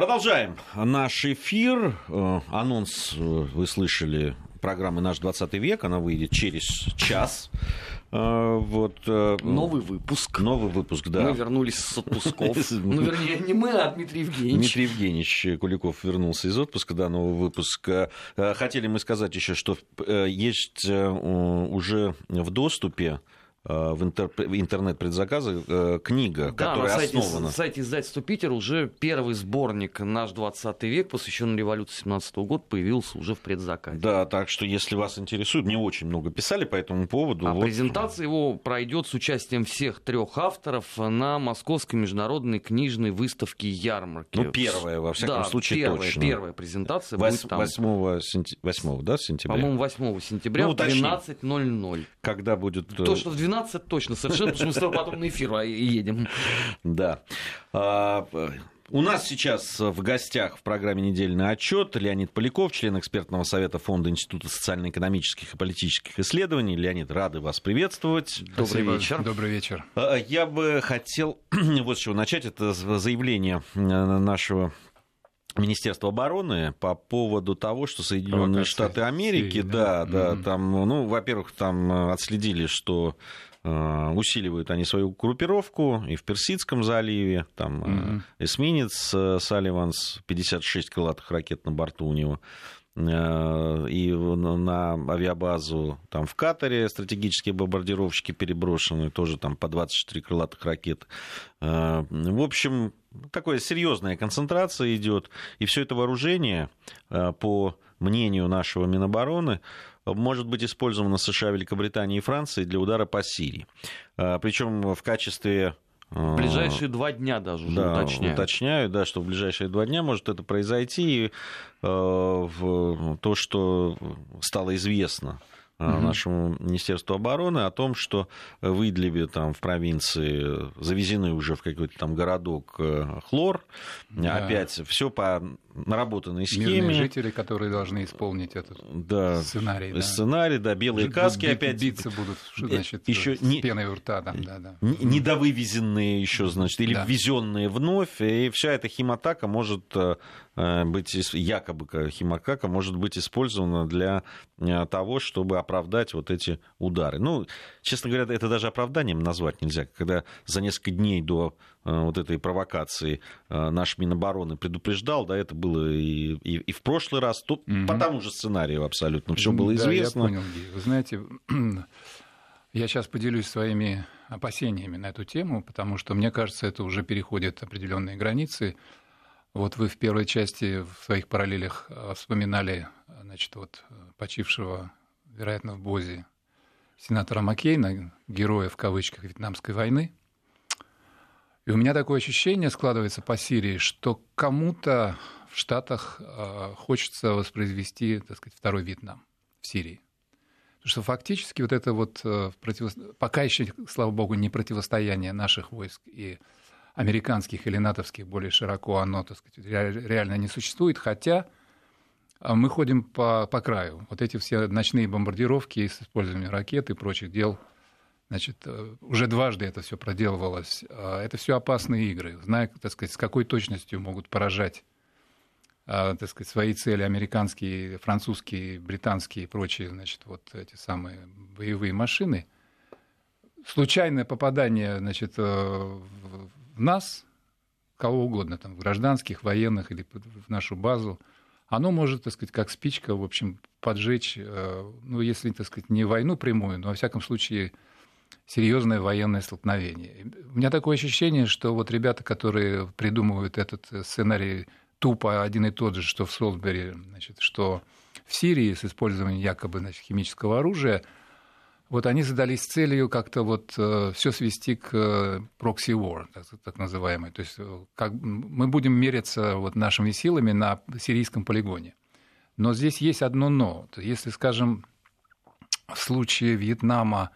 Продолжаем наш эфир. Э, анонс э, вы слышали программы «Наш 20 век». Она выйдет через час. Э, вот, новый выпуск. Новый выпуск, да. Мы вернулись с отпусков. Ну, вернее, не мы, а Дмитрий Евгеньевич. Дмитрий Евгеньевич Куликов вернулся из отпуска, да, новый выпуск. Хотели мы сказать еще, что есть уже в доступе в интернет-предзаказы э, книга, да, которая на сайте, основана. На сайте издательства «Питер» уже первый сборник «Наш 20 век», посвященный революции 17 года, появился уже в предзаказе. Да, так что, если вас интересует, мне очень много писали по этому поводу. А вот... презентация его пройдет с участием всех трех авторов на Московской международной книжной выставке ярмарки. Ну, первая, во всяком да, случае, первая, точно. первая презентация 8, будет там. 8, сентя... 8 да, сентября? По-моему, 8 сентября ну, в 12.00. Когда будет... То, что в 12 точно совершенно, потому что мы с тобой потом на эфир а, едем. Да. А, у нас сейчас в гостях в программе «Недельный отчет» Леонид Поляков, член экспертного совета Фонда Института социально-экономических и политических исследований. Леонид, рады вас приветствовать. Добрый Спасибо. вечер. Добрый вечер. А, я бы хотел вот с чего начать. Это заявление э, нашего Министерства обороны по поводу того, что Соединенные Штаты Америки, Сирии, да, да, да, там, ну, во-первых, там э, отследили, что э, усиливают они свою группировку и в Персидском заливе, там mm-hmm. эсминец Салливанс, 56 крылатых ракет на борту у него, и на авиабазу там в Катаре стратегические бомбардировщики переброшены, тоже там по 24 крылатых ракет. В общем, такая серьезная концентрация идет, и все это вооружение, э, по мнению нашего Минобороны, может быть использовано США, Великобританией и Францией для удара по Сирии. Э, Причем в качестве в ближайшие два дня даже уже да, уточняют. Уточняют, да, что в ближайшие два дня может это произойти. И, э, в, то, что стало известно угу. нашему Министерству обороны о том, что в Идлибе, там, в провинции, завезены уже в какой-то там городок э, хлор. Да. Опять все по наработанной схеме. Мирные жители, которые должны исполнить этот да, сценарий. Да. Сценарий, да, белые Жить, каски бить, опять. Биться будут, э, значит, еще с не, пеной у рта. Там, да, да. Недовывезенные еще, значит, или да. ввезенные вновь. И вся эта химатака может быть, якобы химатака может быть использована для того, чтобы оправдать вот эти удары. Ну, честно говоря, это даже оправданием назвать нельзя. Когда за несколько дней до Э, вот этой провокации э, наш Минобороны предупреждал, да, это было и, и, и в прошлый раз, то, угу. по тому же сценарию абсолютно все было известно. Да, я понял, Вы знаете, я сейчас поделюсь своими опасениями на эту тему, потому что, мне кажется, это уже переходит определенные границы. Вот вы в первой части в своих параллелях э, вспоминали, значит, вот почившего, вероятно, в Бозе сенатора Маккейна, героя в кавычках Вьетнамской войны. И у меня такое ощущение складывается по Сирии, что кому-то в Штатах э, хочется воспроизвести, так сказать, второй Вьетнам в Сирии. Потому что фактически вот это вот э, против... пока еще, слава богу, не противостояние наших войск и американских или натовских более широко оно, так сказать, реально не существует, хотя э, мы ходим по, по краю. Вот эти все ночные бомбардировки с использованием ракет и прочих дел – Значит, э, уже дважды это все проделывалось. А, это все опасные игры. Зная, так сказать, с какой точностью могут поражать а, так сказать, свои цели американские, французские, британские и прочие, значит, вот эти самые боевые машины. Случайное попадание, значит, э, в нас, кого угодно, там, гражданских, военных или в нашу базу, оно может, так сказать, как спичка, в общем, поджечь, э, ну, если, так сказать, не войну прямую, но, во всяком случае, серьезное военное столкновение. У меня такое ощущение, что вот ребята, которые придумывают этот э, сценарий тупо один и тот же, что в Солсбери, значит, что в Сирии с использованием якобы значит, химического оружия, вот они задались целью как-то вот э, все свести к э, proxy war, так, так называемой. То есть как, мы будем мериться вот нашими силами на сирийском полигоне. Но здесь есть одно но. Если, скажем, в случае Вьетнама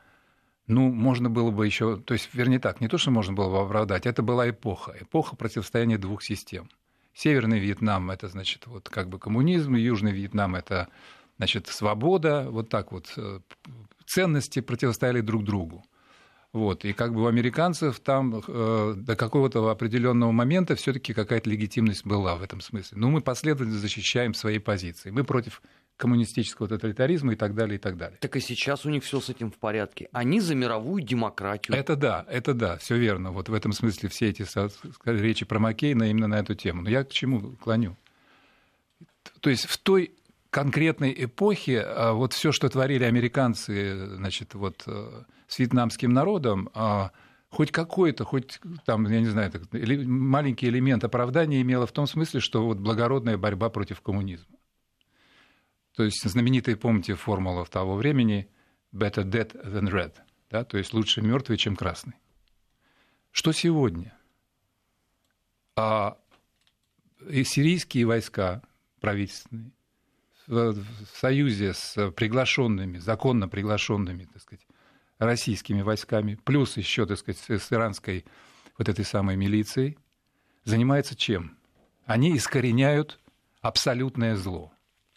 ну, можно было бы еще, то есть, вернее так, не то, что можно было бы оправдать, это была эпоха, эпоха противостояния двух систем. Северный Вьетнам – это, значит, вот как бы коммунизм, Южный Вьетнам – это, значит, свобода, вот так вот. Ценности противостояли друг другу. Вот. И как бы у американцев там э, до какого-то определенного момента все-таки какая-то легитимность была в этом смысле. Но мы последовательно защищаем свои позиции. Мы против коммунистического тоталитаризма и так далее, и так далее. Так и сейчас у них все с этим в порядке. Они за мировую демократию. Это да, это да, все верно. Вот в этом смысле все эти речи про Маккейна именно на эту тему. Но я к чему клоню? То есть в той конкретной эпохе а, вот все, что творили американцы, значит, вот э, с вьетнамским народом, а, хоть какой-то, хоть там, я не знаю, маленький элемент оправдания имело в том смысле, что вот благородная борьба против коммунизма. То есть знаменитая, помните, формула в того времени better dead than red, да, то есть лучше мертвый, чем красный. Что сегодня? А и сирийские войска правительственные в союзе с приглашенными, законно приглашенными, так сказать, российскими войсками, плюс еще, так сказать, с иранской вот этой самой милицией, занимается чем? Они искореняют абсолютное зло.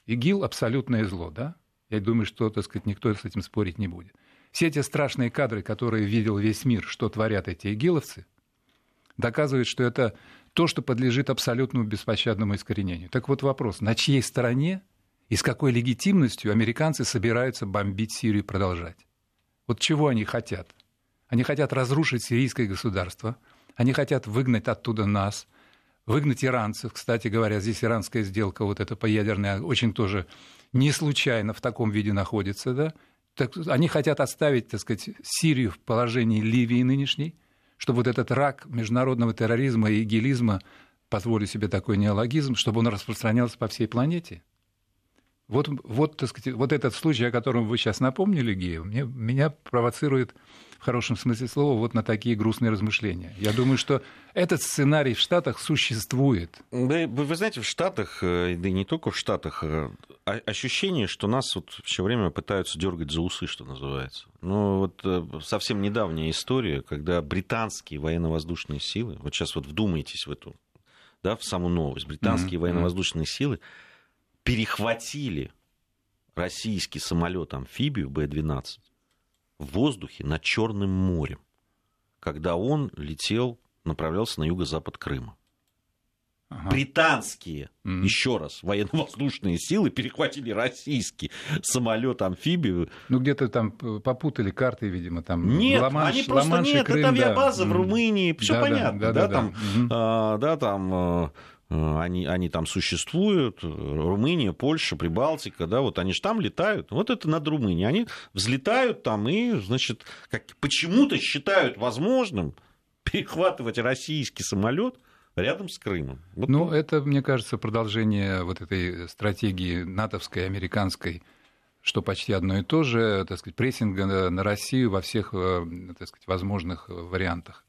ИГИЛ – абсолютное зло, да? Я думаю, что, так сказать, никто с этим спорить не будет. Все эти страшные кадры, которые видел весь мир, что творят эти игиловцы, доказывают, что это то, что подлежит абсолютному беспощадному искоренению. Так вот вопрос, на чьей стороне и с какой легитимностью американцы собираются бомбить Сирию и продолжать? Вот чего они хотят? Они хотят разрушить сирийское государство, они хотят выгнать оттуда нас, выгнать иранцев. Кстати говоря, здесь иранская сделка, вот эта поядерная, очень тоже не случайно в таком виде находится. Да? Так, они хотят оставить, так сказать, Сирию в положении Ливии нынешней, чтобы вот этот рак международного терроризма и гелизма, позволю себе такой неологизм, чтобы он распространялся по всей планете. Вот, вот, так сказать, вот этот случай, о котором вы сейчас напомнили, Гея, мне, меня провоцирует в хорошем смысле слова вот на такие грустные размышления. Я думаю, что этот сценарий в Штатах существует. Вы, вы знаете, в Штатах, э, да и не только в Штатах, э, ощущение, что нас вот все время пытаются дергать за усы, что называется. Ну вот э, совсем недавняя история, когда британские военно-воздушные силы, вот сейчас вот вдумайтесь в эту, да, в саму новость, британские mm-hmm. военно-воздушные силы перехватили российский самолет-амфибию Б-12 в воздухе над Черным морем, когда он летел, направлялся на юго-запад Крыма. Ага. Британские, mm-hmm. еще раз, военно-воздушные силы перехватили российский самолет-амфибию. Ну, где-то там попутали карты, видимо, там. Нет, Ла-Манш, они просто Ла-Манш нет, Крым, это авиабаза да. в Румынии, все да, понятно, да, да, да, да, там, mm-hmm. а, да, там Э, они, они там существуют, Румыния, Польша, Прибалтика, да, вот они же там летают, вот это над Румынией, они взлетают там и, значит, как, почему-то считают возможным перехватывать российский самолет рядом с Крымом. Вот ну, это, мне кажется, продолжение вот этой стратегии натовской, американской, что почти одно и то же, так сказать, прессинга на Россию во всех, э, так сказать, возможных вариантах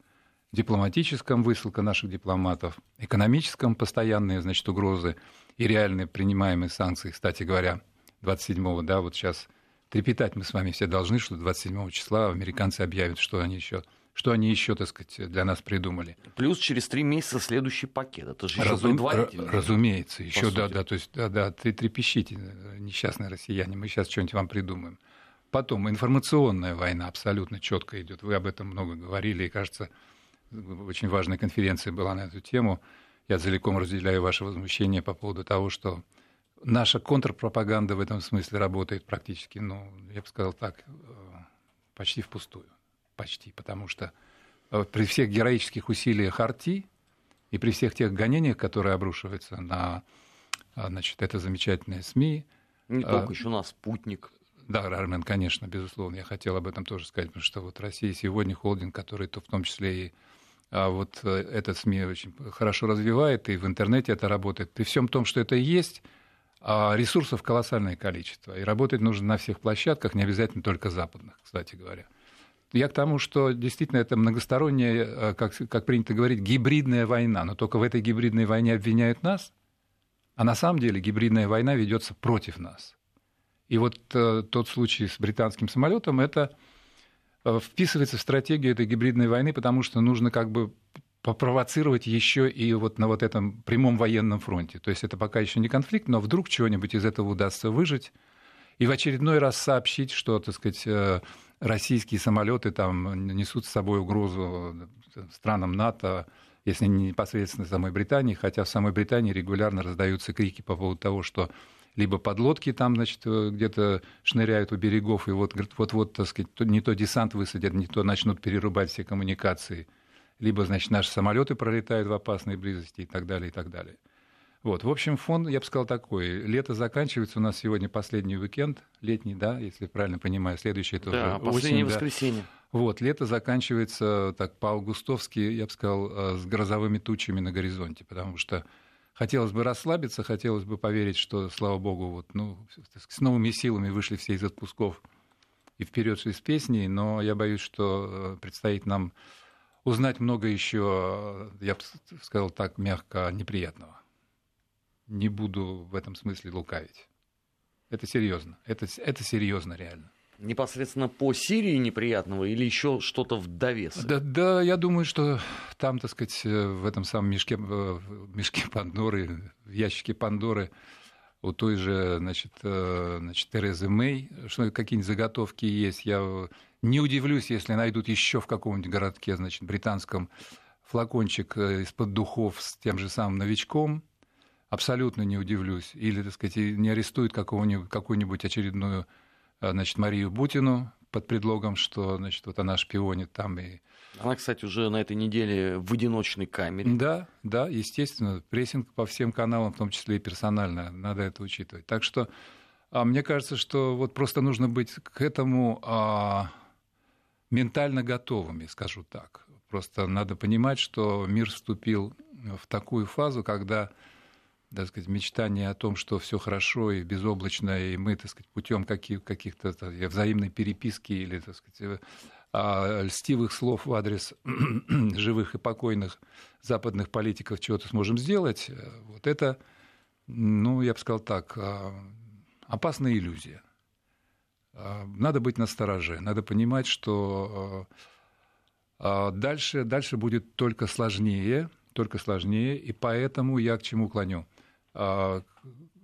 дипломатическом высылка наших дипломатов, экономическом постоянные, значит, угрозы и реальные принимаемые санкции. Кстати говоря, 27-го, да, вот сейчас трепетать мы с вами все должны, что 27 числа американцы объявят, что они еще что они еще, так сказать, для нас придумали. Плюс через три месяца следующий пакет. Это же еще Разум... предварительно. Разумеется, еще да, да, то есть да, да, ты трепещите, несчастные россияне, мы сейчас что-нибудь вам придумаем. Потом информационная война абсолютно четко идет. Вы об этом много говорили, и кажется, очень важная конференция была на эту тему. Я целиком разделяю ваше возмущение по поводу того, что наша контрпропаганда в этом смысле работает практически, ну, я бы сказал так, э, почти впустую. Почти, потому что э, при всех героических усилиях Арти и при всех тех гонениях, которые обрушиваются на э, значит, это замечательное СМИ. Не только, еще у нас спутник. Да, Армен, конечно, безусловно. Я хотел об этом тоже сказать, потому что вот Россия сегодня холдинг, который то в том числе и а вот э, этот СМИ очень хорошо развивает, и в интернете это работает. При всем том, что это есть, а ресурсов колоссальное количество. И работать нужно на всех площадках, не обязательно только западных, кстати говоря. Я к тому, что действительно это многосторонняя, э, как, как принято говорить, гибридная война. Но только в этой гибридной войне обвиняют нас, а на самом деле гибридная война ведется против нас. И вот э, тот случай с британским самолетом это вписывается в стратегию этой гибридной войны, потому что нужно как бы попровоцировать еще и вот на вот этом прямом военном фронте. То есть это пока еще не конфликт, но вдруг чего-нибудь из этого удастся выжить и в очередной раз сообщить, что, так сказать, э, российские самолеты там несут с собой угрозу странам НАТО, если не непосредственно самой Британии, хотя в самой Британии регулярно раздаются крики по поводу того, что либо подлодки там, значит, где-то шныряют у берегов, и вот, вот-вот, так сказать, не то десант высадят, не то начнут перерубать все коммуникации, либо, значит, наши самолеты пролетают в опасной близости и так далее, и так далее. Вот, в общем, фон, я бы сказал, такой. Лето заканчивается, у нас сегодня последний уикенд, летний, да, если правильно понимаю, следующий это да, уже последнее осень, воскресенье. Да. Вот, лето заканчивается так по-августовски, я бы сказал, э, с грозовыми тучами на горизонте, потому что хотелось бы расслабиться, хотелось бы поверить, что, слава богу, вот, ну, с новыми силами вышли все из отпусков и вперед с песней, но я боюсь, что э, предстоит нам узнать много еще, э, я бы сказал так мягко, неприятного не буду в этом смысле лукавить. Это серьезно. Это, это серьезно, реально. Непосредственно по Сирии неприятного или еще что-то в довесок? Да, да, я думаю, что там, так сказать, в этом самом мешке, в мешке Пандоры, в ящике Пандоры у той же, значит, э, значит Терезы Мэй, что какие-нибудь заготовки есть. Я не удивлюсь, если найдут еще в каком-нибудь городке, значит, британском флакончик э, из-под духов с тем же самым новичком, абсолютно не удивлюсь. Или, так сказать, не арестуют какого-нибудь, какую-нибудь очередную э, значит, Марию Бутину под предлогом, что значит, вот она шпионит там. И... Она, кстати, уже на этой неделе в одиночной камере. Да, да, естественно. Прессинг по всем каналам, в том числе и персонально, надо это учитывать. Так что а мне кажется, что вот просто нужно быть к этому а, ментально готовыми, скажу так. Просто надо понимать, что мир вступил в такую фазу, когда так сказать, мечтание о том, что все хорошо и безоблачно, и мы, так сказать, путем каких- каких-то взаимной переписки или, так сказать, а, льстивых слов в адрес живых и покойных западных политиков чего-то сможем сделать, вот это, ну, я бы сказал так, а, опасная иллюзия. Надо быть настороже, надо понимать, что дальше, дальше будет только сложнее, только сложнее, и поэтому я к чему клоню – а,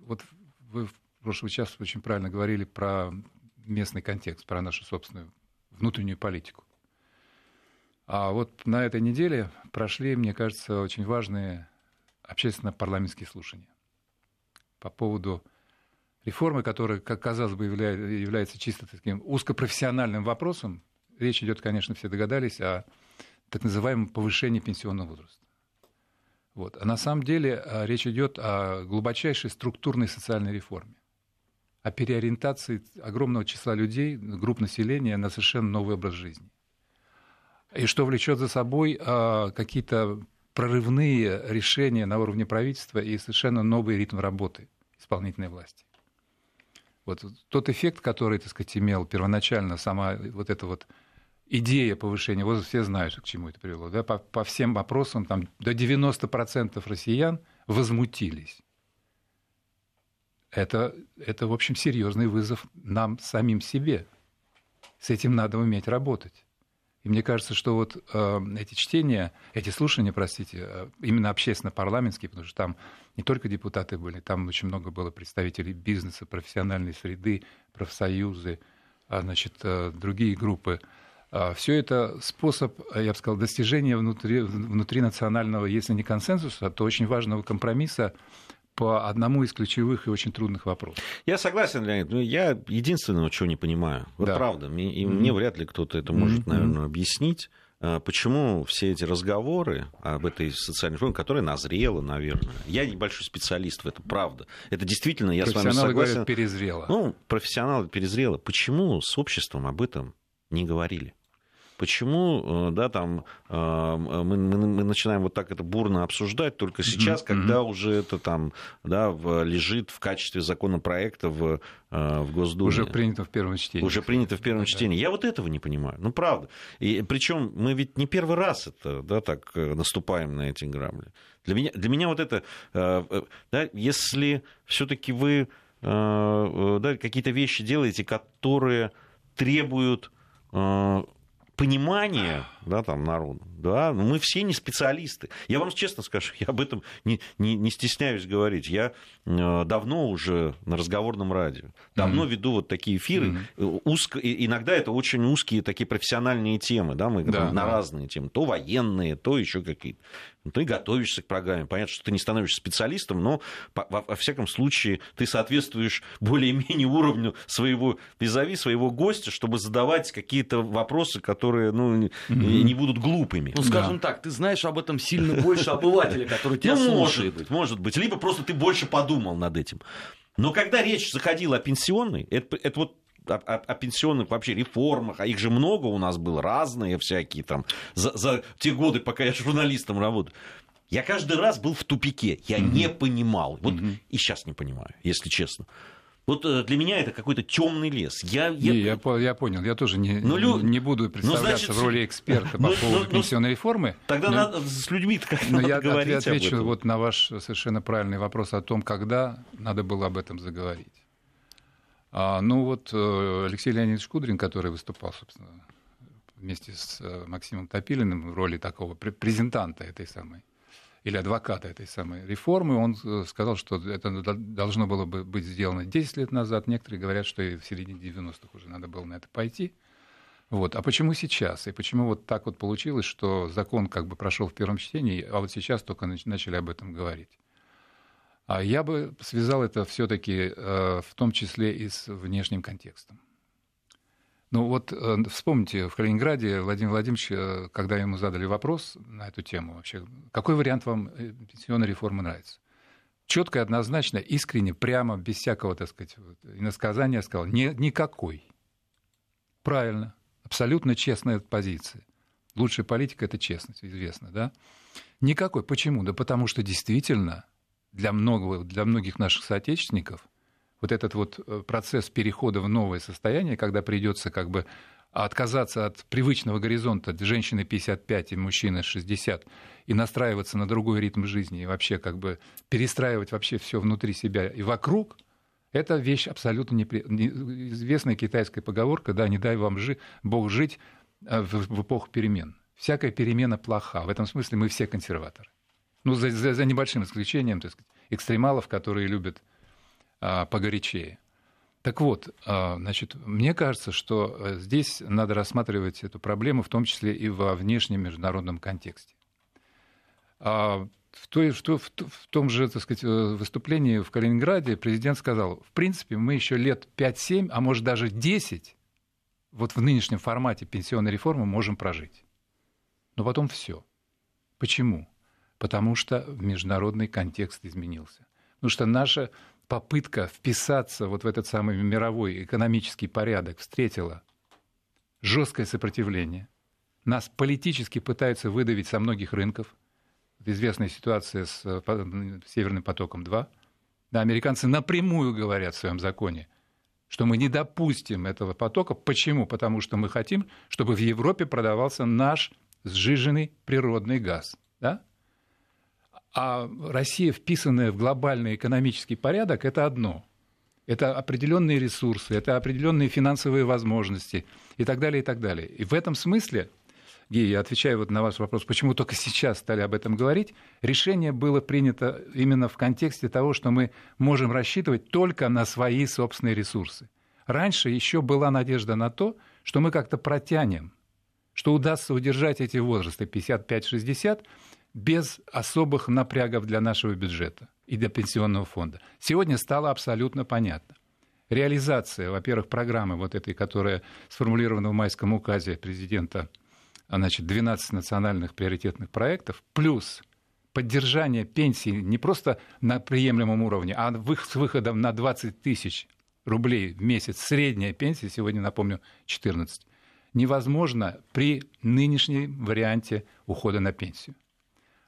вот вы в прошлый час очень правильно говорили про местный контекст, про нашу собственную внутреннюю политику. А вот на этой неделе прошли, мне кажется, очень важные общественно-парламентские слушания по поводу реформы, которая, как казалось бы, является чисто таким узкопрофессиональным вопросом. Речь идет, конечно, все догадались, о так называемом повышении пенсионного возраста. Вот. А на самом деле а, речь идет о глубочайшей структурной социальной реформе, о переориентации огромного числа людей, групп населения на совершенно новый образ жизни. И что влечет за собой а, какие-то прорывные решения на уровне правительства и совершенно новый ритм работы исполнительной власти. Вот тот эффект, который, так сказать, имел первоначально сама вот эта вот идея повышения возраста, все знают, к чему это привело. Да? По, по всем вопросам там, до 90% россиян возмутились. Это, это, в общем, серьезный вызов нам самим себе. С этим надо уметь работать. И мне кажется, что вот э, эти чтения, эти слушания, простите, э, именно общественно-парламентские, потому что там не только депутаты были, там очень много было представителей бизнеса, профессиональной среды, профсоюзы, а, значит, э, другие группы. А, Все это способ, я бы сказал, достижения внутри, внутри национального, если не консенсуса, то очень важного компромисса по одному из ключевых и очень трудных вопросов. Я согласен, Леонид. Но я единственного, чего не понимаю. Вот да. правда. И mm-hmm. мне вряд ли кто-то это может, mm-hmm. наверное, объяснить. А, почему все эти разговоры об этой социальной реформе, которая назрела, наверное. Я небольшой специалист в этом, правда. Это действительно, я с вами согласен. Говорят, перезрело. Ну, профессионалы перезрело. Почему с обществом об этом не говорили. Почему, э, да, там э, мы, мы, мы начинаем вот так это бурно обсуждать только сейчас, mm-hmm. когда уже это там, да, в, лежит в качестве законопроекта в, э, в Госдуме. Уже принято в первом чтении. Уже принято в первом да. чтении. Я вот этого не понимаю. Ну, правда. И причем мы ведь не первый раз это, да, так наступаем на эти грабли. Для меня, для меня вот это, да, если все-таки вы да, какие-то вещи делаете, которые требуют э, понимания да, там, народа, да, мы все не специалисты. Я вам честно скажу, я об этом не, не, не стесняюсь говорить. Я э, давно уже на разговорном радио, давно mm-hmm. веду вот такие эфиры. Mm-hmm. Узко, иногда это очень узкие такие профессиональные темы, да, мы да, на да. разные темы, то военные, то еще какие-то. Ну, ты готовишься к программе. Понятно, что ты не становишься специалистом, но во, во всяком случае ты соответствуешь более-менее уровню своего визави, своего гостя, чтобы задавать какие-то вопросы, которые ну, mm-hmm. не будут глупыми. Ну, скажем да. так, ты знаешь об этом сильно больше обывателя, который тебя ну, слушает. Может быть, может быть. Либо просто ты больше подумал над этим. Но когда речь заходила о пенсионной, это, это вот о, о, о пенсионных вообще реформах, а их же много у нас было, разные всякие там, за, за те годы, пока я журналистом работаю. Я каждый раз был в тупике, я mm-hmm. не понимал. Вот mm-hmm. и сейчас не понимаю, если честно. Вот э, для меня это какой-то темный лес. Я, я... Не, я, я понял, я тоже не, ну, лю... не буду ну, представляться ну, значит, в роли эксперта по ну, поводу ну, пенсионной реформы. Тогда но... надо с людьми как но надо я говорить отвечу об этом. вот на ваш совершенно правильный вопрос о том, когда надо было об этом заговорить. А, ну вот э, Алексей Леонидович Кудрин, который выступал, собственно, вместе с э, Максимом Топилиным в роли такого презентанта этой самой или адвоката этой самой реформы, он э, сказал, что это должно было бы быть сделано 10 лет назад. Некоторые говорят, что и в середине 90-х уже надо было на это пойти. Вот. А почему сейчас? И почему вот так вот получилось, что закон как бы прошел в первом чтении, а вот сейчас только начали об этом говорить? А я бы связал это все-таки э, в том числе и с внешним контекстом. Ну вот э, вспомните, в Калининграде Владимир Владимирович, э, когда ему задали вопрос на эту тему вообще, какой вариант вам пенсионной реформы нравится? Четко, однозначно, искренне, прямо, без всякого, так сказать, иносказания сказал, не, никакой. Правильно, абсолютно честная позиция. Лучшая политика – это честность, известно, да? Никакой. Почему? Да потому что действительно для, многого, для многих наших соотечественников вот этот вот э, процесс перехода в новое состояние, когда придется как бы отказаться от привычного горизонта женщины 55 и мужчины 60 и настраиваться на другой ритм жизни и вообще как бы перестраивать вообще все внутри себя и вокруг, это вещь абсолютно непри... известная китайская поговорка, да, не дай вам жи... Бог жить э, в, в эпоху перемен. Всякая перемена плоха. В этом смысле мы все консерваторы. Ну, за, за, за небольшим исключением, так сказать, экстремалов, которые любят погорячее. Так вот, а, значит, мне кажется, что э, здесь надо рассматривать эту проблему, в том числе и во внешнем международном контексте. А, в, той, что, в, в том же так сказать, э, выступлении в Калининграде президент сказал, в принципе, мы еще лет 5-7, а может даже 10 вот в нынешнем формате пенсионной реформы можем прожить. Но потом все. Почему? потому что международный контекст изменился. Потому что наша попытка вписаться вот в этот самый мировой экономический порядок встретила жесткое сопротивление. Нас политически пытаются выдавить со многих рынков. Известная ситуация с э, Северным потоком-2. Да, американцы напрямую говорят в своем законе, что мы не допустим этого потока. Почему? Потому что мы хотим, чтобы в Европе продавался наш сжиженный природный газ. Да? А Россия, вписанная в глобальный экономический порядок, это одно. Это определенные ресурсы, это определенные финансовые возможности и так далее, и так далее. И в этом смысле, Гея, я отвечаю вот на ваш вопрос, почему только сейчас стали об этом говорить, решение было принято именно в контексте того, что мы можем рассчитывать только на свои собственные ресурсы. Раньше еще была надежда на то, что мы как-то протянем, что удастся удержать эти возрасты 55-60, без особых напрягов для нашего бюджета и для пенсионного фонда. Сегодня стало абсолютно понятно. Реализация, во-первых, программы вот этой, которая сформулирована в майском указе президента, значит, 12 национальных приоритетных проектов, плюс поддержание пенсии не просто на приемлемом уровне, а с выходом на 20 тысяч рублей в месяц, средняя пенсия, сегодня, напомню, 14, невозможно при нынешнем варианте ухода на пенсию.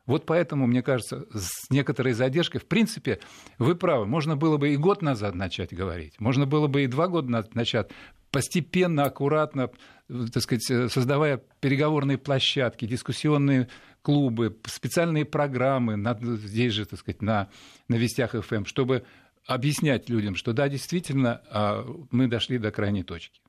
Вот поэтому, мне кажется, с некоторой задержкой, в принципе, вы правы, можно было бы и год назад начать говорить, можно было бы и два года начать, постепенно, аккуратно, так сказать, создавая переговорные площадки, дискуссионные клубы, специальные программы, на, здесь же, так сказать, на, на Вестях ФМ, чтобы объяснять людям, что да, действительно, а, мы дошли до крайней точки.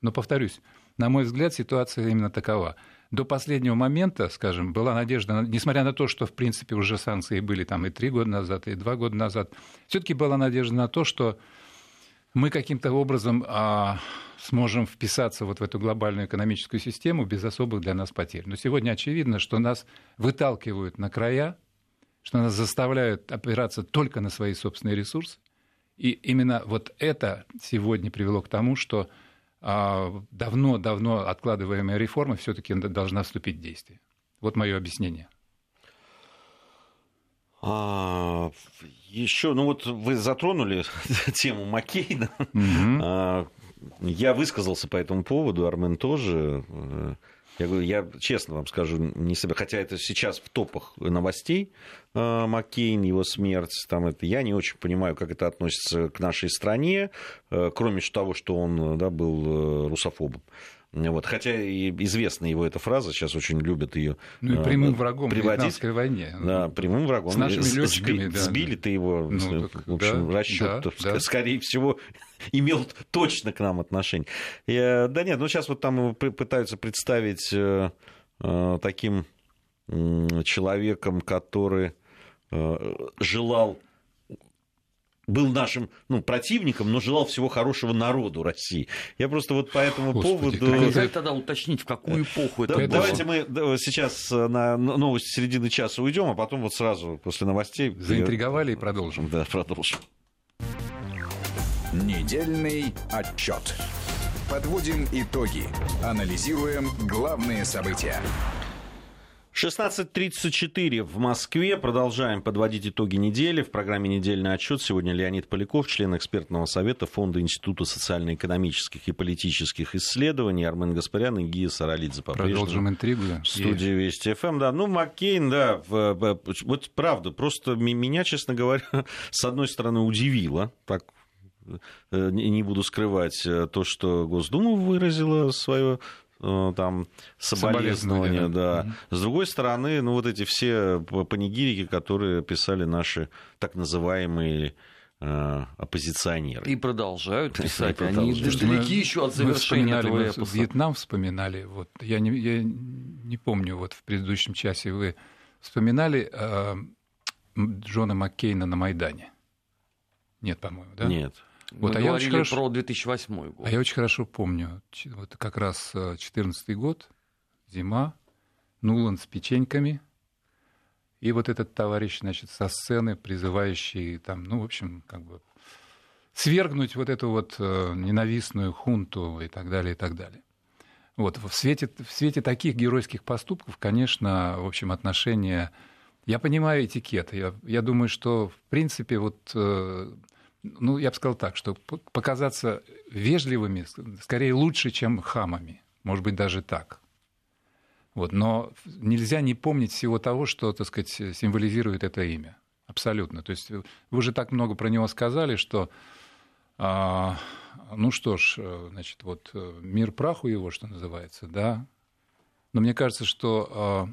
Но, повторюсь, на мой взгляд, ситуация именно такова – до последнего момента, скажем, была надежда, несмотря на то, что, в принципе, уже санкции были там и три года назад, и два года назад, все-таки была надежда на то, что мы каким-то образом а, сможем вписаться вот в эту глобальную экономическую систему без особых для нас потерь. Но сегодня очевидно, что нас выталкивают на края, что нас заставляют опираться только на свои собственные ресурсы. И именно вот это сегодня привело к тому, что давно-давно откладываемая реформа все-таки должна вступить в действие. Вот мое объяснение. А, еще, ну вот вы затронули тему Маккейна. Угу. А, я высказался по этому поводу, Армен тоже. Я говорю, я честно вам скажу, не себе, хотя это сейчас в топах новостей, э, Маккейн, его смерть, там это, я не очень понимаю, как это относится к нашей стране, э, кроме того, что он да, был э, русофобом. Вот. Хотя и известна его эта фраза, сейчас очень любят ее ну, и прямым врагом приводить. в войне. Да, прямым врагом. С нашими летчиками, да. Сбили-то его, ну, так, в общем, да, расчет, да, да. скорее всего, имел точно к нам отношение. И, да нет, ну сейчас вот там пытаются представить э, э, таким человеком, который э, желал был нашим ну, противником, но желал всего хорошего народу России. Я просто вот по этому Господи, поводу... Как тогда уточнить, в какую эпоху это да, Давайте мы сейчас на новости середины часа уйдем, а потом вот сразу после новостей... Заинтриговали и продолжим. Да, продолжим. Недельный отчет. Подводим итоги. Анализируем главные события. 16.34 в Москве. Продолжаем подводить итоги недели. В программе «Недельный отчет» сегодня Леонид Поляков, член экспертного совета Фонда Института социально-экономических и политических исследований, Армен Гаспарян и Гия Саралидзе. Продолжим интригу. В студии Вести ФМ, да. Ну, Маккейн, да, вот правда, просто меня, честно говоря, с одной стороны удивило, так э, не буду скрывать, э, то, что Госдума выразила свое там соболезнования, да. С другой стороны, ну вот эти все панигирики, которые писали наши так называемые э, оппозиционеры. И продолжают писать. И Они далеки еще от завершения этого эпоса. Вьетнам вспоминали. Вот, я, не, я не помню, вот в предыдущем часе вы вспоминали э, Джона Маккейна на Майдане. Нет, по-моему, да? Нет. Мы вот, а я очень хорошо... про 2008 год. А я очень хорошо помню, вот как раз 2014 э, год, зима, Нулан с печеньками, и вот этот товарищ, значит, со сцены, призывающий там, ну, в общем, как бы свергнуть вот эту вот э, ненавистную хунту и так далее, и так далее. Вот, в свете, в свете таких геройских поступков, конечно, в общем, отношения... Я понимаю этикет. Я, я думаю, что, в принципе, вот э, ну, я бы сказал так, что показаться вежливыми скорее лучше, чем хамами. Может быть, даже так. Вот. Но нельзя не помнить всего того, что, так сказать, символизирует это имя. Абсолютно. То есть вы уже так много про него сказали, что, а, ну что ж, значит, вот мир праху его, что называется, да. Но мне кажется, что а,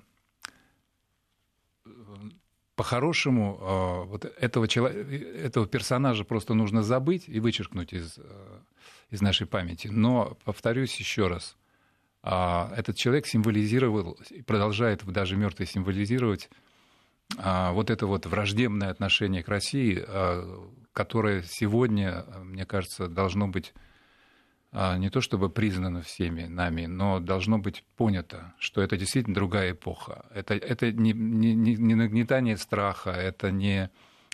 по-хорошему а, вот этого, человека, этого персонажа просто нужно забыть и вычеркнуть из, а, из нашей памяти. Но, повторюсь еще раз, а, этот человек символизировал и продолжает даже мертвый символизировать вот это вот враждебное отношение к России, которое сегодня, мне кажется, должно быть а, не то чтобы признано всеми нами, но должно быть понято, что это действительно другая эпоха. Это, это не, не, не нагнетание страха, это не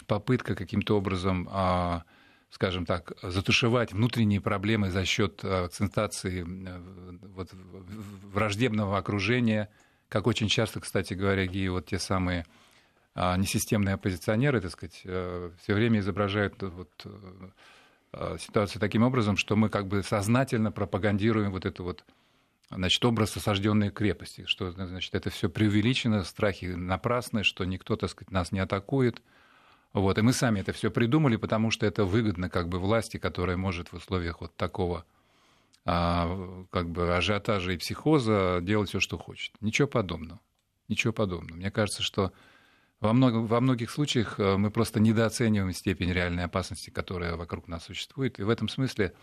попытка каким-то образом, а, скажем так, затушевать внутренние проблемы за счет акцентации вот, враждебного окружения, как очень часто, кстати говоря, Ги, вот те самые а, несистемные оппозиционеры, так сказать, э, все время изображают вот, Э, ситуацию таким образом, что мы как бы сознательно пропагандируем вот это вот значит, образ осажденной крепости, что значит, это все преувеличено, страхи напрасны, что никто, так сказать, нас не атакует. Вот. И мы сами это все придумали, потому что это выгодно как бы власти, которая может в условиях вот такого а, как бы ажиотажа и психоза делать все, что хочет. Ничего подобного. Ничего подобного. Мне кажется, что во, много, во многих случаях э, мы просто недооцениваем степень реальной опасности, которая вокруг нас существует. И в этом смысле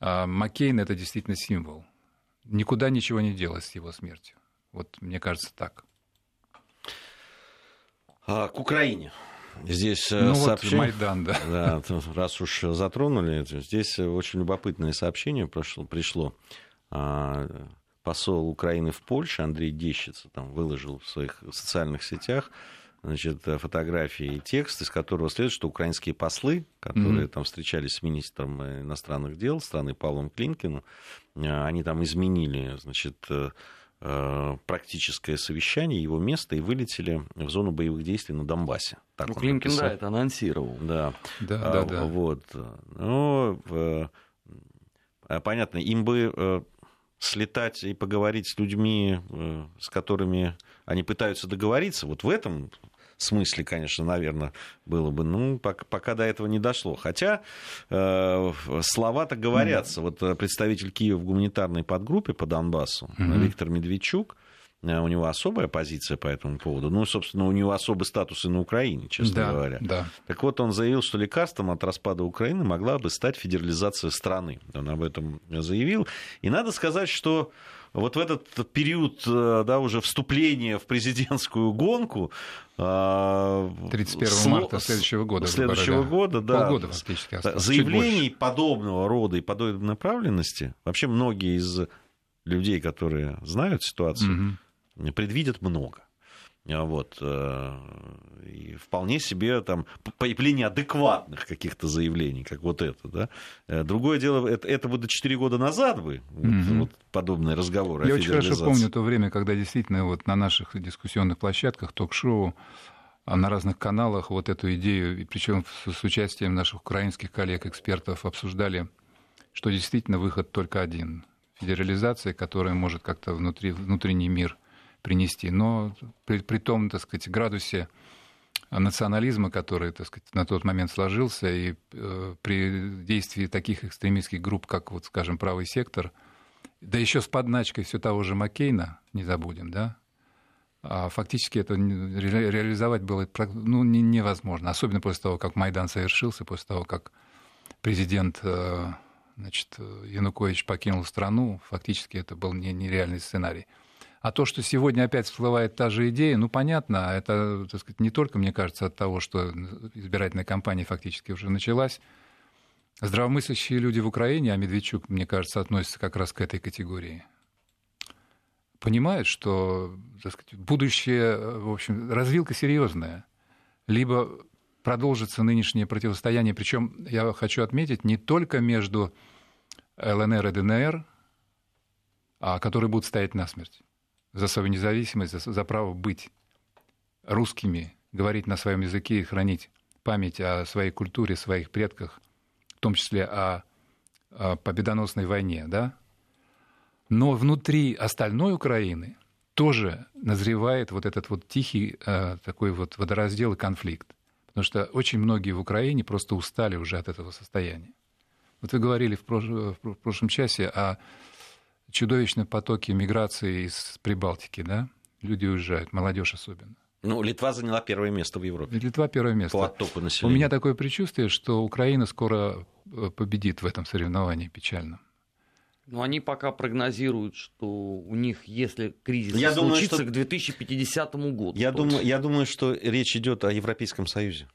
э, Маккейн — это действительно символ. Никуда ничего не делось с его смертью. Вот мне кажется так. А, к Украине. Здесь ну, сообщение... вот Майдан, да. да. Раз уж затронули, здесь очень любопытное сообщение пришло. пришло. А, посол Украины в Польше Андрей Дещица там выложил в своих социальных сетях значит, фотографии и текст, из которого следует, что украинские послы, которые mm-hmm. там встречались с министром иностранных дел страны Павлом Клинкиным, они там изменили, значит, Э, практическое совещание, его место, и вылетели в зону боевых действий на Донбассе. Так ну, Климкин, да, это анонсировал. Да, да, а, да, да. Вот. Ну, э, понятно, им бы э, слетать и поговорить с людьми, с которыми они пытаются договориться, вот в этом смысле, конечно, наверное, было бы. Ну, пока, пока до этого не дошло. Хотя э, слова-то говорятся. Вот э, представитель Киева в гуманитарной подгруппе по Донбассу, mm-hmm. Виктор Медведчук, э, у него особая позиция по этому поводу. Ну, собственно, у него особый статус и на Украине, честно да, говоря. Да. Так вот, он заявил, что лекарством от распада Украины могла бы стать федерализация страны. Он об этом заявил. И надо сказать, что вот в этот период да, уже вступления в президентскую гонку 31 а, марта следующего года. Следующего года, да. Полгода фактически осталось. Заявлений подобного рода и подобной направленности вообще многие из людей, которые знают ситуацию, угу. предвидят много. А вот, э, и вполне себе там появление адекватных каких-то заявлений, как вот это. Да? Э, другое дело, это, это бы до 4 года назад бы угу. вот, подобные разговоры Я очень хорошо помню то время, когда действительно вот на наших дискуссионных площадках, ток-шоу, а на разных каналах вот эту идею, причем с участием наших украинских коллег-экспертов обсуждали, что действительно выход только один. Федерализация, которая может как-то внутри, внутренний мир принести. Но при, при том, так сказать, градусе национализма, который, так сказать, на тот момент сложился, и э, при действии таких экстремистских групп, как, вот, скажем, правый сектор, да еще с подначкой все того же Маккейна, не забудем, да, а фактически это ре, реализовать было ну, не, невозможно, особенно после того, как Майдан совершился, после того, как президент э, значит, Янукович покинул страну, фактически это был не, нереальный сценарий. А то, что сегодня опять всплывает та же идея, ну, понятно, это, так сказать, не только, мне кажется, от того, что избирательная кампания фактически уже началась. Здравомыслящие люди в Украине, а Медведчук, мне кажется, относится как раз к этой категории, понимают, что так сказать, будущее, в общем, развилка серьезная. Либо продолжится нынешнее противостояние, причем я хочу отметить, не только между ЛНР и ДНР, а которые будут стоять насмерть за свою независимость, за, за право быть русскими, говорить на своем языке и хранить память о своей культуре, своих предках, в том числе о, о победоносной войне, да? Но внутри остальной Украины тоже назревает вот этот вот тихий э, такой вот водораздел и конфликт. Потому что очень многие в Украине просто устали уже от этого состояния. Вот вы говорили в, прош... в прошлом часе о чудовищные потоки миграции из Прибалтики, да? Люди уезжают, молодежь особенно. Ну, Литва заняла первое место в Европе. Литва первое место. По оттоку населения. У меня такое предчувствие, что Украина скоро э, победит в этом соревновании печально. Ну, они пока прогнозируют, что у них, если кризис я случится, думаю, что... к 2050 году. Я думаю, я думаю, что речь идет о Европейском Союзе.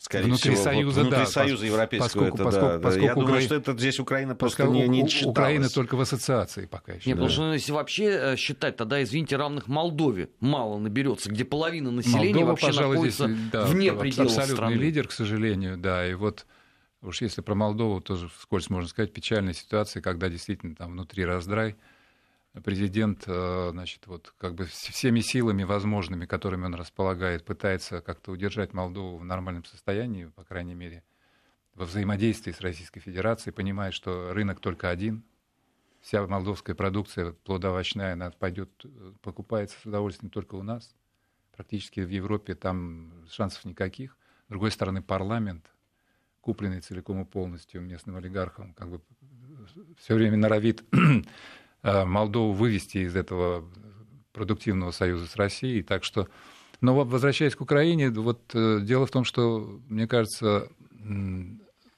Скорее внутри всего, Союза, вот, внутри да, Союза Европейского. Поскольку, это, поскольку, да, поскольку Я Укра... думаю, что это здесь Украина просто не, не читалась. Украина только в ассоциации пока еще. Нет, да. потому что если вообще э, считать, тогда, извините, равных Молдове мало наберется, где половина населения Молдова, вообще пожалуй, находится здесь, да, вне пределов абсолютный страны. лидер, к сожалению, да, и вот уж если про Молдову тоже вскользь можно сказать, печальная ситуация, когда действительно там внутри раздрай, президент, э, значит, вот как бы всеми силами возможными, которыми он располагает, пытается как-то удержать Молдову в нормальном состоянии, по крайней мере, во взаимодействии с Российской Федерацией, понимает, что рынок только один, вся молдовская продукция плодоовощная, она пойдет, э, покупается с удовольствием только у нас, практически в Европе там шансов никаких. С другой стороны, парламент, купленный целиком и полностью местным олигархом, как бы все время норовит Э, Молдову вывести из этого продуктивного союза с Россией. Так что, но возвращаясь к Украине, вот э, дело в том, что, мне кажется,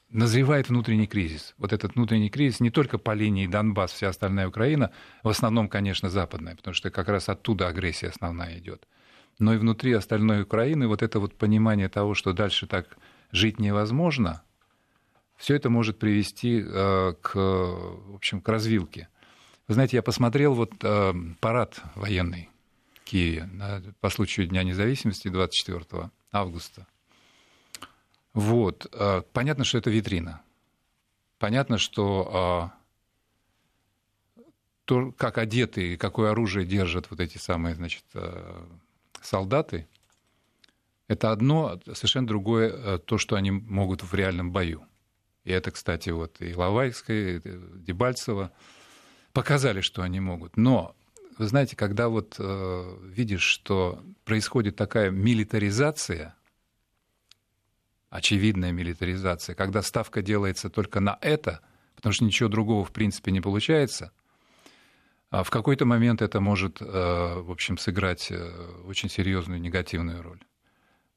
назревает внутренний кризис. Вот этот внутренний кризис не только по линии Донбасс, вся остальная Украина, в основном, конечно, западная, потому что как раз оттуда агрессия основная идет. Но и внутри остальной Украины вот это вот понимание того, что дальше так жить невозможно, все это может привести э, к, в общем, к развилке. Вы знаете, я посмотрел вот э, парад военный в Киеве по случаю Дня независимости 24 августа. Вот. Э, понятно, что это витрина. Понятно, что э, то, как одеты и какое оружие держат вот эти самые, значит, э, солдаты, это одно, совершенно другое то, что они могут в реальном бою. И это, кстати, вот и Лавайская, и Дебальцева показали, что они могут. Но, вы знаете, когда вот э, видишь, что происходит такая милитаризация – очевидная милитаризация, когда ставка делается только на это, потому что ничего другого в принципе не получается, а в какой-то момент это может, э, в общем, сыграть э, очень серьезную негативную роль.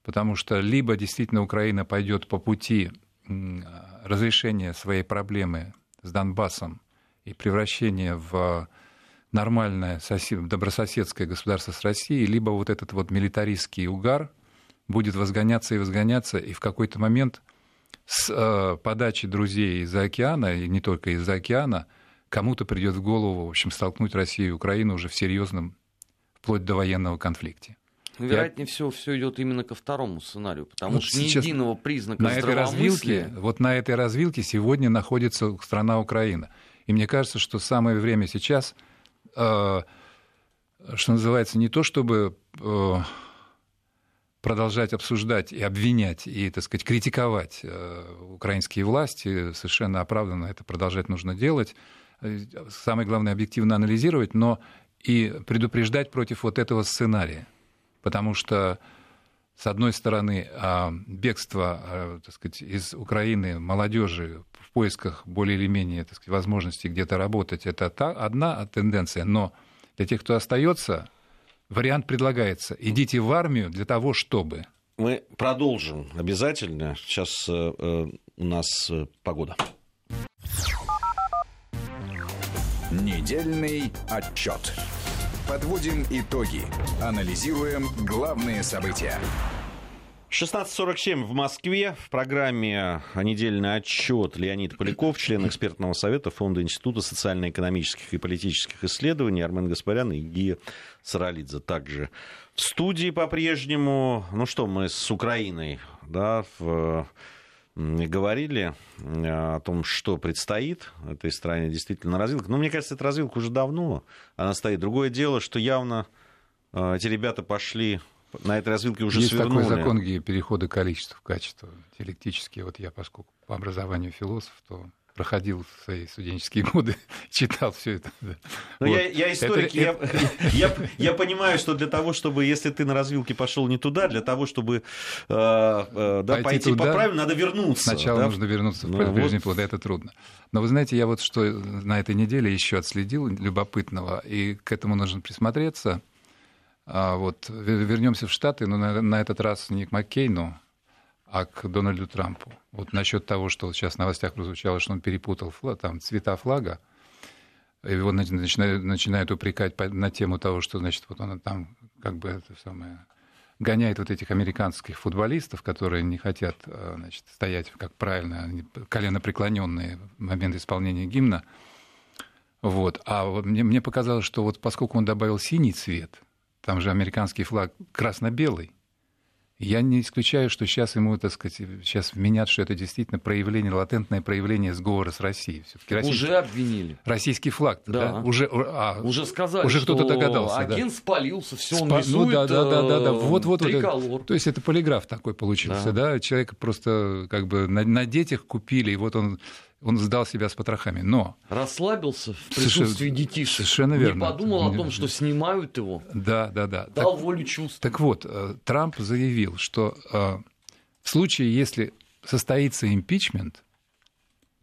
Потому что либо действительно Украина пойдет по пути разрешения своей проблемы с Донбассом и превращения в нормальное добрососедское государство с Россией, либо вот этот вот милитаристский угар – будет возгоняться и возгоняться, и в какой-то момент с э, подачи друзей из-за океана, и не только из-за океана, кому-то придет в голову, в общем, столкнуть Россию и Украину уже в серьезном, вплоть до военного конфликте. Вероятнее Я... всего, все идет именно ко второму сценарию, потому вот что ни единого признака на этой развилке, Вот на этой развилке сегодня находится страна Украина. И мне кажется, что самое время сейчас, э, что называется, не то чтобы э, продолжать обсуждать и обвинять, и, так сказать, критиковать э, украинские власти, совершенно оправданно это продолжать нужно делать. Э, самое главное, объективно анализировать, но и предупреждать против вот этого сценария. Потому что, с одной стороны, а, бегство а, так сказать, из Украины молодежи поисках более или менее так сказать, возможности где-то работать, это та, одна тенденция, но для тех, кто остается, вариант предлагается. Идите в армию для того, чтобы... Мы продолжим обязательно. Сейчас э, э у нас э, погода. Недельный отчет. Подводим итоги. Анализируем главные события. 16.47 в Москве. В программе «Недельный отчет» Леонид Поляков, член экспертного совета Фонда Института социально-экономических и политических исследований, Армен Гаспарян и Гия Саралидзе. Также в студии по-прежнему. Ну что, мы с Украиной да, в говорили о том, что предстоит этой стране действительно развилка. Но мне кажется, эта развилка уже давно, она стоит. Другое дело, что явно э, эти ребята пошли на этой развилке уже Есть свернули. такой закон перехода количества в качество. Диалектически, вот я, поскольку по образованию философ, то проходил свои студенческие годы, читал все это. Ну, вот. я, я историк, это, я, это... я, я понимаю, что для того, чтобы, если ты на развилке пошел не туда, для того, чтобы э, э, да, пойти, пойти туда, по правилам, надо вернуться. Сначала да? нужно вернуться ну, в прежний вот... плод, это трудно. Но вы знаете, я вот что на этой неделе еще отследил любопытного, и к этому нужно присмотреться – а вот вернемся в Штаты, но на, на этот раз не к Маккейну, а к Дональду Трампу. Вот насчет того, что сейчас в новостях прозвучало, что он перепутал флаг, там, цвета флага, его начинают, начинают упрекать на тему того, что, значит, вот он там как бы это самое гоняет вот этих американских футболистов, которые не хотят э, значит, стоять, как правильно, колено преклоненные в момент исполнения гимна. Вот. А мне, мне показалось, что вот поскольку он добавил синий цвет, там же американский флаг красно-белый. Я не исключаю, что сейчас ему, так сказать, сейчас вменят, что это действительно проявление, латентное проявление сговора с Россией. Российский, уже обвинили. Российский флаг, да? да? Уже, а, уже сказали, уже кто-то догадался. Агент да. спалился, все он Спа... рисует, ну, да, да, да, да, да. Вот, вот, вот. То есть это полиграф такой получился, да? да? Человек просто как бы на, на детях купили, и вот он он сдал себя с потрохами. Но... Расслабился в присутствии детишек. Совершенно верно. Не подумал о том, что снимают его. Да, да, да. Дал так, волю чувств. Так вот, э, Трамп заявил, что э, в случае, если состоится импичмент,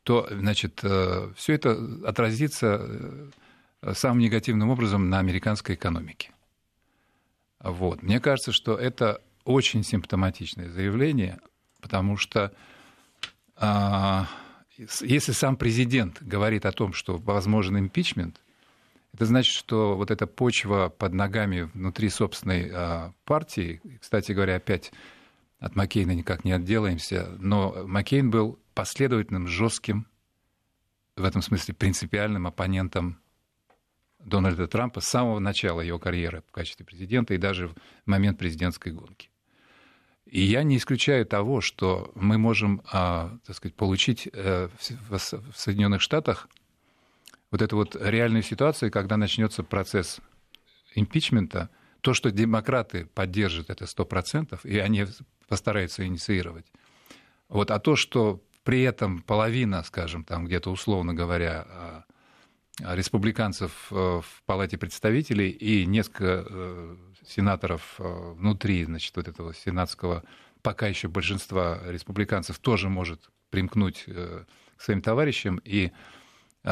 то, значит, э, все это отразится самым негативным образом на американской экономике. Вот. Мне кажется, что это очень симптоматичное заявление, потому что а, если сам президент говорит о том, что возможен импичмент, это значит, что вот эта почва под ногами внутри собственной а, партии, кстати говоря, опять от Маккейна никак не отделаемся, но Маккейн был последовательным, жестким, в этом смысле принципиальным оппонентом Дональда Трампа с самого начала его карьеры в качестве президента и даже в момент президентской гонки. И я не исключаю того, что мы можем, а, так сказать, получить э, в Соединенных Штатах вот эту вот реальную ситуацию, когда начнется процесс импичмента, то, что демократы поддержат это 100%, и они постараются инициировать. Вот, а то, что при этом половина, скажем, там где-то условно говоря, а, республиканцев э, в Палате представителей и несколько э, сенаторов э, внутри значит, вот этого сенатского пока еще большинства республиканцев тоже может примкнуть к своим товарищам и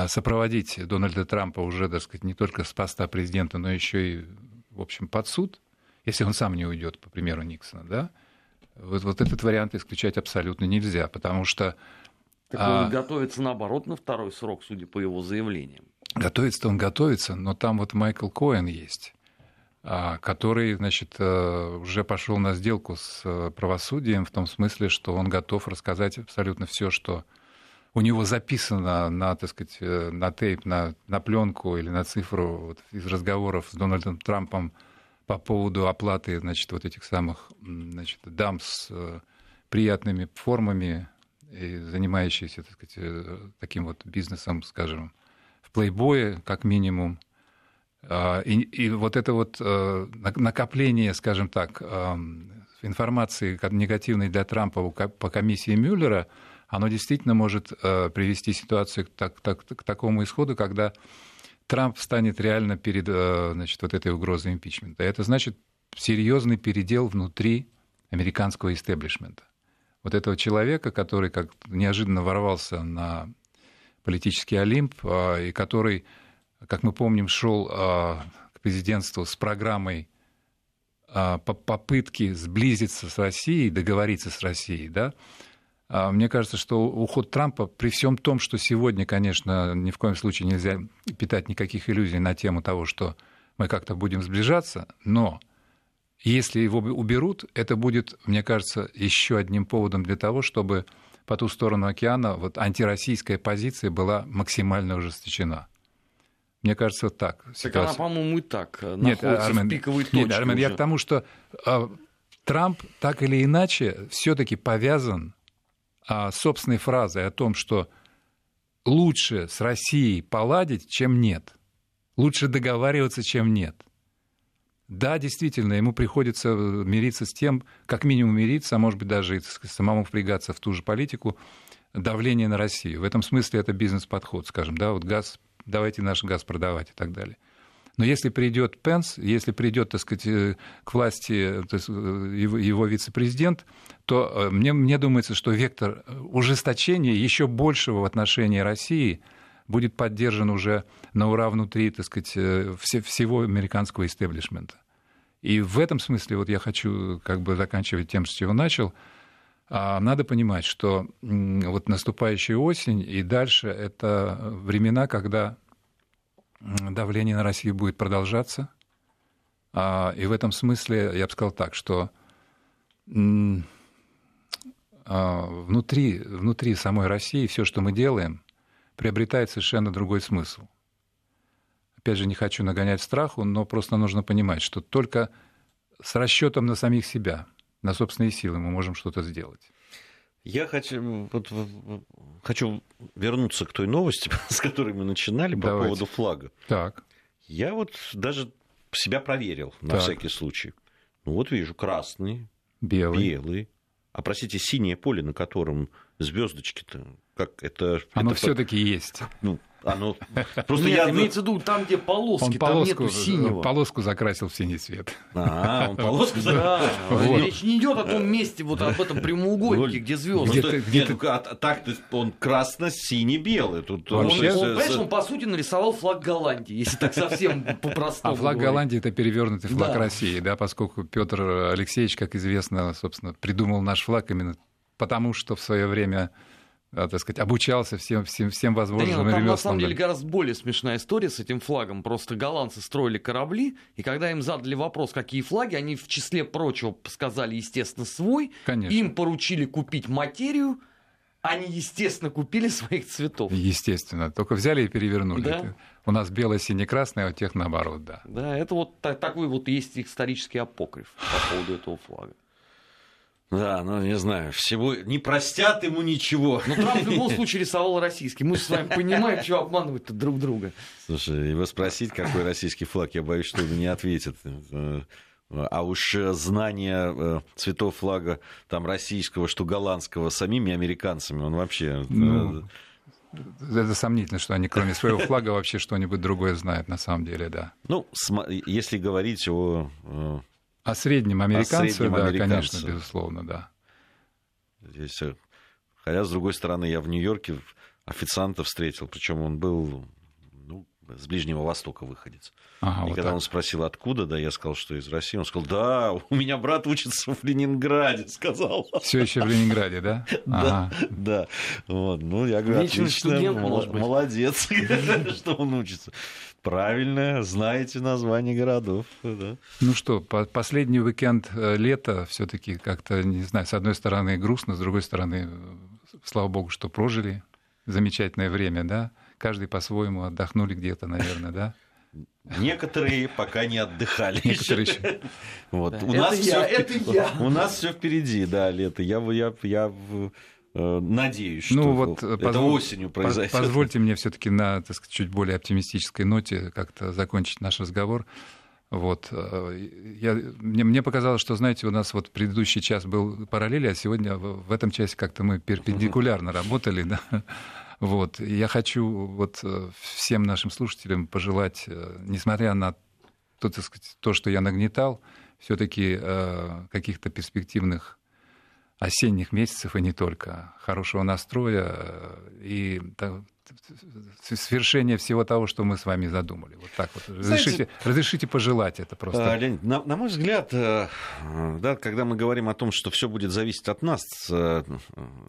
сопроводить Дональда Трампа уже, так сказать, не только с поста президента, но еще и, в общем, под суд, если он сам не уйдет, по примеру Никсона, да, вот, вот этот вариант исключать абсолютно нельзя, потому что... Так он а, готовится, наоборот, на второй срок, судя по его заявлениям. Готовится-то он готовится, но там вот Майкл Коэн есть, который, значит, э, уже пошел на сделку с э, правосудием в том смысле, что он готов рассказать абсолютно все, что у него записано на, так сказать, э, на тейп, на, на пленку или на цифру вот, из разговоров с Дональдом Трампом по поводу оплаты, значит, вот этих самых, значит, дам с приятными формами, и занимающиеся, так сказать, таким вот бизнесом, скажем, плейбое, как минимум. А, и, и вот это вот э, накопление, скажем так, э, информации негативной для Трампа по комиссии Мюллера, оно действительно может э, привести ситуацию к, так, так, к такому исходу, когда Трамп станет реально перед значит, вот этой угрозой импичмента. Это значит серьезный передел внутри американского истеблишмента. Вот этого человека, который как неожиданно ворвался на политический Олимп, и который, как мы помним, шел а, к президентству с программой а, попытки сблизиться с Россией, договориться с Россией, да, мне кажется, что уход Трампа, при всем том, что сегодня, конечно, ни в коем случае нельзя питать никаких иллюзий на тему того, что мы как-то будем сближаться, но если его уберут, это будет, мне кажется, еще одним поводом для того, чтобы по ту сторону океана вот антироссийская позиция была максимально ужесточена. Мне кажется, так. Так ситуация. она, по-моему, и так э, нет, находится Армен, в пиковой точке. Нет, Армен, уже. я к тому, что э, Трамп так или иначе все-таки повязан э, собственной фразой о том, что лучше с Россией поладить, чем нет. Лучше договариваться, чем нет. Да, действительно, ему приходится э, мириться с тем, как минимум мириться, а может быть даже и самому впрягаться в ту же политику, давление на Россию. В этом смысле это бизнес-подход, скажем, да, вот газ, давайте наш газ продавать и так далее. Но если придет Пенс, если придет, так сказать, э, к власти то есть, э, его вице-президент, то мне, мне думается, что вектор ужесточения еще большего в отношении России будет поддержан уже на ура внутри, так сказать, всего американского истеблишмента. И в этом смысле вот я хочу как бы заканчивать тем, с чего начал. А, надо понимать, что вот наступающая осень и дальше это времена, когда давление на Россию будет продолжаться. А, и в этом смысле я бы сказал так, что а, внутри, внутри самой России все, что мы делаем, приобретает совершенно другой смысл – опять же, не хочу нагонять страху, но просто нужно понимать, что только с расчетом на самих себя, на собственные силы мы можем что-то сделать. Я хочу, вот, хочу вернуться к той новости, с которой мы начинали по Давайте. поводу флага. Так. Я вот даже себя проверил на так. всякий случай. Ну вот вижу красный, белый, белый. А простите, синее поле, на котором звездочки-то, как это? Оно все-таки есть. Ну, оно... Просто Нет, я... имеется в виду там, где полоски, он там полоску, нету синего. Полоску закрасил в синий цвет. А, он полоску закрасил. Речь не идет о том месте, вот об этом прямоугольнике, где звезды. Нет, ну, а так он красно-синий-белый. Тут он, по сути, нарисовал флаг Голландии, если так совсем по-простому. А флаг Голландии это перевернутый флаг России, да, поскольку Петр Алексеевич, как известно, собственно, придумал наш флаг именно потому, что в свое время а, так сказать, обучался всем, всем, всем возможным да нет, там, на самом деле гораздо более смешная история с этим флагом. Просто голландцы строили корабли, и когда им задали вопрос, какие флаги, они в числе прочего сказали, естественно, свой. Конечно. Им поручили купить материю, они, естественно, купили своих цветов. Естественно, только взяли и перевернули. Да? У нас белое, синее, красное, а у тех наоборот, да. Да, это вот такой вот есть исторический апокриф по поводу этого флага. Да, ну не знаю, всего не простят ему ничего. Но Трамп в любом случае рисовал российский. Мы с вами понимаем, что обманывать-то друг друга. Слушай, его спросить, какой российский флаг, я боюсь, что он не ответит. А уж знание э, цветов флага там российского, что голландского самими американцами, он вообще... Э, ну, это сомнительно, что они кроме своего флага вообще что-нибудь другое знают на самом деле, да. Ну, если говорить о э, о среднем американце, О среднем да, американце. конечно, безусловно, да. Здесь, э, хотя, с другой стороны, я в Нью-Йорке официанта встретил, причем он был ну, с Ближнего Востока выходец. Ага, и вот когда так. он спросил, откуда, да, я сказал, что из России, он сказал, да, у меня брат учится в Ленинграде, сказал. Все еще в Ленинграде, да? Да, да. Вот, ну, я говорю, отлично, молодец, что он учится. Правильно, знаете название городов. Да. Ну что, по последний уикенд э, лета все-таки как-то, не знаю, с одной стороны грустно, с другой стороны, э, слава богу, что прожили замечательное время, да? Каждый по-своему отдохнули где-то, наверное, да? Некоторые пока не отдыхали. Некоторые еще. Вот. Да. У, это нас я, все, это я. у нас все впереди, да, лето. Я, я, я Э, надеюсь, ну, что вот это позволь, осенью произойдет. Позвольте мне все-таки на так сказать, чуть более оптимистической ноте как-то закончить наш разговор. Вот. Э, я, мне, мне показалось, что, знаете, у нас вот предыдущий час был параллели, а сегодня в этом часе как-то мы перпендикулярно работали. Да? Вот. Я хочу вот э, всем нашим слушателям пожелать, несмотря на то, так сказать, то что я нагнетал, все-таки каких-то перспективных осенних месяцев и не только, хорошего настроя э, и свершение всего того, что мы с вами задумали. Вот так вот. Разрешите, Знаете, разрешите пожелать это просто. А, Леонид, на, на мой взгляд, э, да, когда мы говорим о том, что все будет зависеть от нас, э,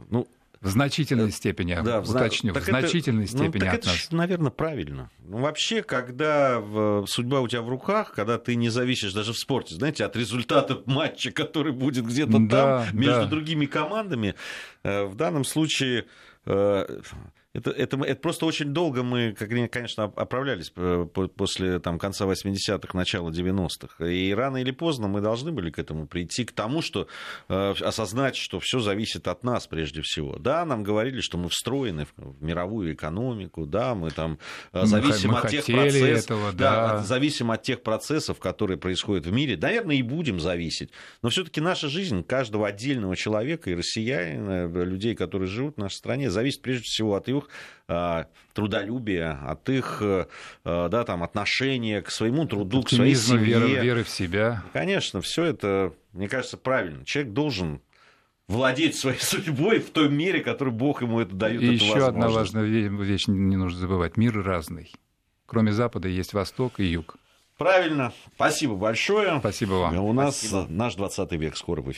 ну, в значительной степени, да, уточню, в значительной это, степени ну, так от это нас. наверное, правильно. Ну, вообще, когда судьба у тебя в руках, когда ты не зависишь даже в спорте, знаете, от результата матча, который будет где-то да, там, между да. другими командами, э, в данном случае э, это, это, это просто очень долго мы, конечно, оправлялись э, после там, конца 80-х, начала 90-х. И рано или поздно мы должны были к этому прийти, к тому, что э, осознать, что все зависит от нас прежде всего. Да, нам говорили, что мы встроены в мировую экономику, да, мы там э, зависим мы, от тех процессов, этого, да. Да, зависим от тех процессов, которые происходят в мире. Наверное, и будем зависеть. Но все-таки наша жизнь каждого отдельного человека и россиянина, людей, которые живут в нашей стране, зависит прежде всего от их трудолюбия, от их э, да, там, отношения к своему труду, к своей семье. Веры, веры в себя. Конечно, все это, мне кажется, правильно. Человек должен владеть своей судьбой в той мере, которую Бог ему это дает. И еще одна важная вещь не нужно забывать. Мир разный. Кроме Запада есть Восток и Юг. Правильно. Спасибо большое. Спасибо вам. У нас Спасибо. наш 20 век скоро в эфире.